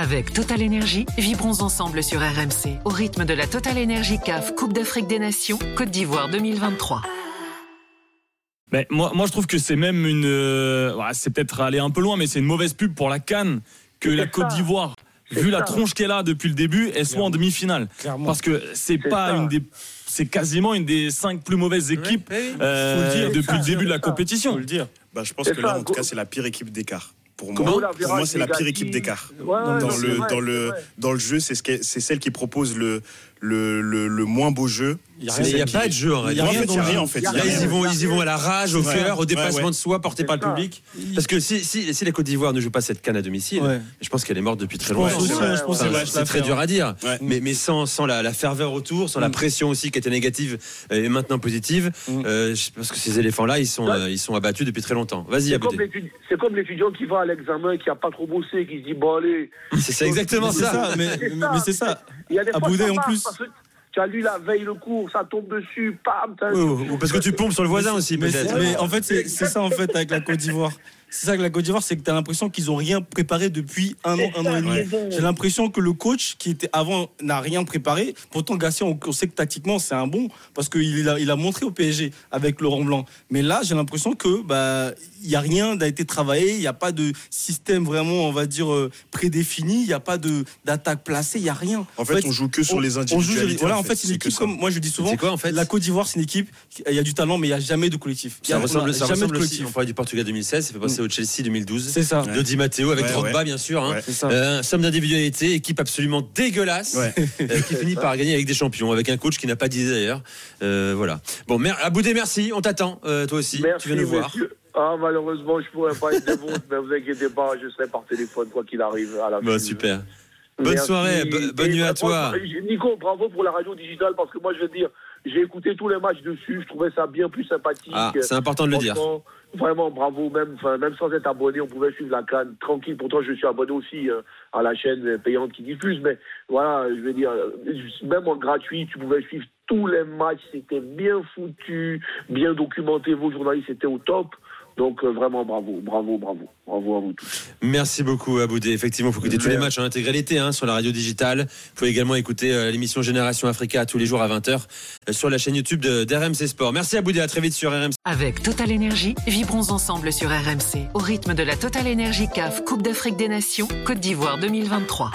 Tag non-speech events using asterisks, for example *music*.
Avec Total Énergie, vibrons ensemble sur RMC au rythme de la Total Énergie CAF Coupe d'Afrique des Nations Côte d'Ivoire 2023. Mais moi, moi, je trouve que c'est même une. euh, c'est peut-être aller un peu loin, mais c'est une mauvaise pub pour la Cannes que la Côte d'Ivoire, vu la tronche qu'elle a depuis le début, elle soit en demi-finale. Parce que c'est pas ça. une des. C'est quasiment une des cinq plus mauvaises équipes euh, Faut le dire, depuis le début de la compétition. Faut le dire. Bah, je pense que là, en tout cas, c'est la pire équipe d'écart. Pour Comment moi, pour c'est la pire équipe d'écart. Ouais, dans le vrai, dans le c'est vrai. dans le jeu, c'est ce c'est celle qui propose le le, le, le moins beau jeu. Il n'y a pas de jeu en Il y a En réalité. fait, rien en Là, ils y vont, ils y vont à la rage, au Ouais. cœur, au dépassement Ouais, ouais. de soi, porté par le public. Parce que si, si, si la Côte d'Ivoire ne joue pas cette canne à domicile, Ouais. je pense qu'elle est morte depuis très longtemps. c'est très dur à dire. Ouais. Mais, mais sans, sans la, la ferveur autour, sans la Mm. pression aussi qui était négative euh, et maintenant positive, Mm. euh, je pense que ces éléphants-là, ils sont, euh, ils sont abattus depuis très longtemps. Vas-y, C'est comme l'étudiant qui va à l'examen et qui a pas trop bossé, qui se dit bon allez. C'est ça, exactement C'est ça. mais, C'est ça. Aboudé, en plus. Parce que Tu as lu la veille le cours, ça tombe dessus, pam. ou- ou parce que tu pompes sur le voisin aussi, Mais, mais en fait, c'est c'est ça en fait avec la Côte d'Ivoire. C'est ça avec la Côte d'Ivoire, c'est que tu as l'impression qu'ils ont rien préparé depuis un an, un an et demi. J'ai l'impression que le coach qui était avant n'a rien préparé. Pourtant, Garcia, on, sait que tactiquement c'est un bon parce qu'il a, il a montré au PSG avec Laurent Blanc. Mais là, j'ai l'impression que bah il y a rien n'a été travaillé, il n'y a pas de système vraiment, on va dire euh, prédéfini, il n'y a pas de d'attaque placée, il y a rien. En fait, on joue que sur les on joue, individualités. voilà, en fait, c'est une c'est que équipe ça. comme moi je dis souvent. Quoi en fait La Côte d'Ivoire, c'est une équipe. Il y a du talent, mais il n'y a jamais de collectif. Y Ça a- on ressemble, a ça jamais ressemble de aussi. collectif. On parlait du Portugal 2016, ça fait passer au Chelsea 2012. C'est ça. De Di Matteo avec Ouais, Drogba, ouais. bien sûr. hein. Ouais. C'est ça. Euh, somme d'individualité, équipe absolument dégueulasse, Ouais. *laughs* euh, qui finit par gagner avec des champions, avec un coach qui n'a pas d'idée d'ailleurs. Euh, voilà. Bon, mer Aboudé, merci. On t'attend, euh, toi aussi. Merci, tu viens nous voir. Ah, malheureusement, je pourrais pas être de vôtre, *laughs* mais vous inquiétez pas, je serai par téléphone, quoi qu'il arrive. À la fin. super. Bonne Merci. soirée, bo- bonne Et nuit à toi. Nico, bravo pour la radio digitale, parce que moi, je te dire, j'ai écouté tous les matchs dessus, je trouvais ça bien plus sympathique. Ah, c'est important de le dire. Vraiment, bravo, même sans être abonné, on pouvait suivre la canne tranquille. Pourtant, je suis abonné aussi euh, à la chaîne payante qui diffuse, mais voilà, je veux dire, euh, même en gratuit, tu pouvais suivre tous les matchs, c'était bien foutu, bien documenté, vos journalistes étaient au top. Donc, euh, vraiment, bravo, bravo, bravo, bravo à vous tous. Merci beaucoup, Aboudé. Effectivement, il faut écouter tous les matchs en intégralité hein, sur la radio digitale. Vous pouvez également écouter euh, l'émission Génération Africa tous les jours à 20h sur la chaîne YouTube de- d'RMC Sport. Merci, Aboudé. À très vite sur RMC. Avec Total Énergie, vibrons ensemble sur RMC au rythme de la Total Énergie CAF Coupe d'Afrique des Nations Côte d'Ivoire 2023.